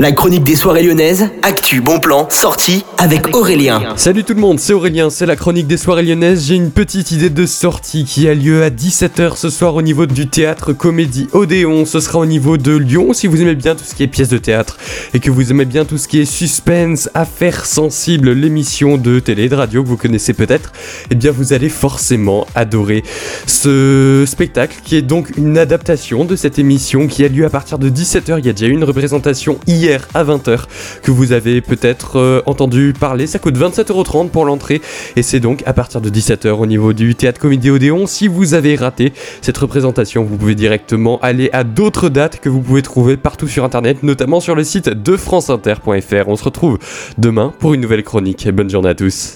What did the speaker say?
La chronique des soirées lyonnaises, actu, bon plan, sortie avec Aurélien. Salut tout le monde, c'est Aurélien, c'est la chronique des soirées lyonnaises. J'ai une petite idée de sortie qui a lieu à 17h ce soir au niveau du théâtre Comédie Odéon. Ce sera au niveau de Lyon si vous aimez bien tout ce qui est pièces de théâtre et que vous aimez bien tout ce qui est suspense, affaires sensibles, l'émission de télé, de radio que vous connaissez peut-être. Eh bien vous allez forcément adorer ce spectacle qui est donc une adaptation de cette émission qui a lieu à partir de 17h. Il y a déjà eu une représentation hier à 20h que vous avez peut-être euh, entendu parler. Ça coûte 27,30€ pour l'entrée et c'est donc à partir de 17h au niveau du théâtre Comédie Odéon. Si vous avez raté cette représentation, vous pouvez directement aller à d'autres dates que vous pouvez trouver partout sur internet, notamment sur le site de franceinter.fr. On se retrouve demain pour une nouvelle chronique. Bonne journée à tous.